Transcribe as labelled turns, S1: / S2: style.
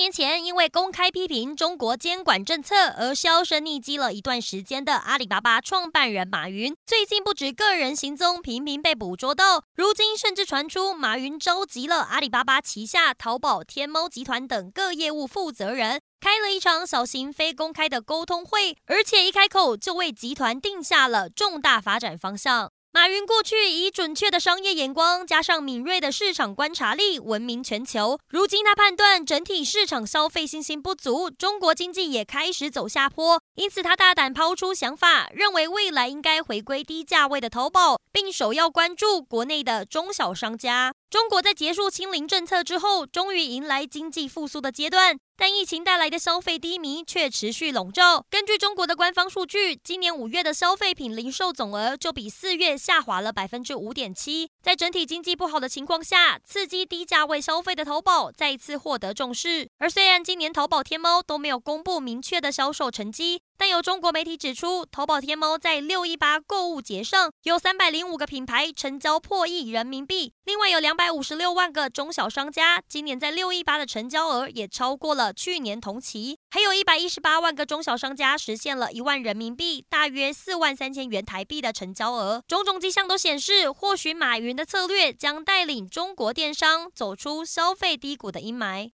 S1: 年前，因为公开批评中国监管政策而销声匿迹了一段时间的阿里巴巴创办人马云，最近不止个人行踪频频被捕捉到，如今甚至传出马云召集了阿里巴巴旗下淘宝、天猫集团等各业务负责人，开了一场小型非公开的沟通会，而且一开口就为集团定下了重大发展方向。马云过去以准确的商业眼光，加上敏锐的市场观察力，闻名全球。如今他判断整体市场消费信心不足，中国经济也开始走下坡，因此他大胆抛出想法，认为未来应该回归低价位的淘宝，并首要关注国内的中小商家。中国在结束清零政策之后，终于迎来经济复苏的阶段，但疫情带来的消费低迷却持续笼罩。根据中国的官方数据，今年五月的消费品零售总额就比四月下滑了百分之五点七。在整体经济不好的情况下，刺激低价位消费的淘宝再一次获得重视。而虽然今年淘宝、天猫都没有公布明确的销售成绩。有中国媒体指出，淘宝天猫在六一八购物节上有三百零五个品牌成交破亿人民币，另外有两百五十六万个中小商家今年在六一八的成交额也超过了去年同期，还有一百一十八万个中小商家实现了一万人民币，大约四万三千元台币的成交额。种种迹象都显示，或许马云的策略将带领中国电商走出消费低谷的阴霾。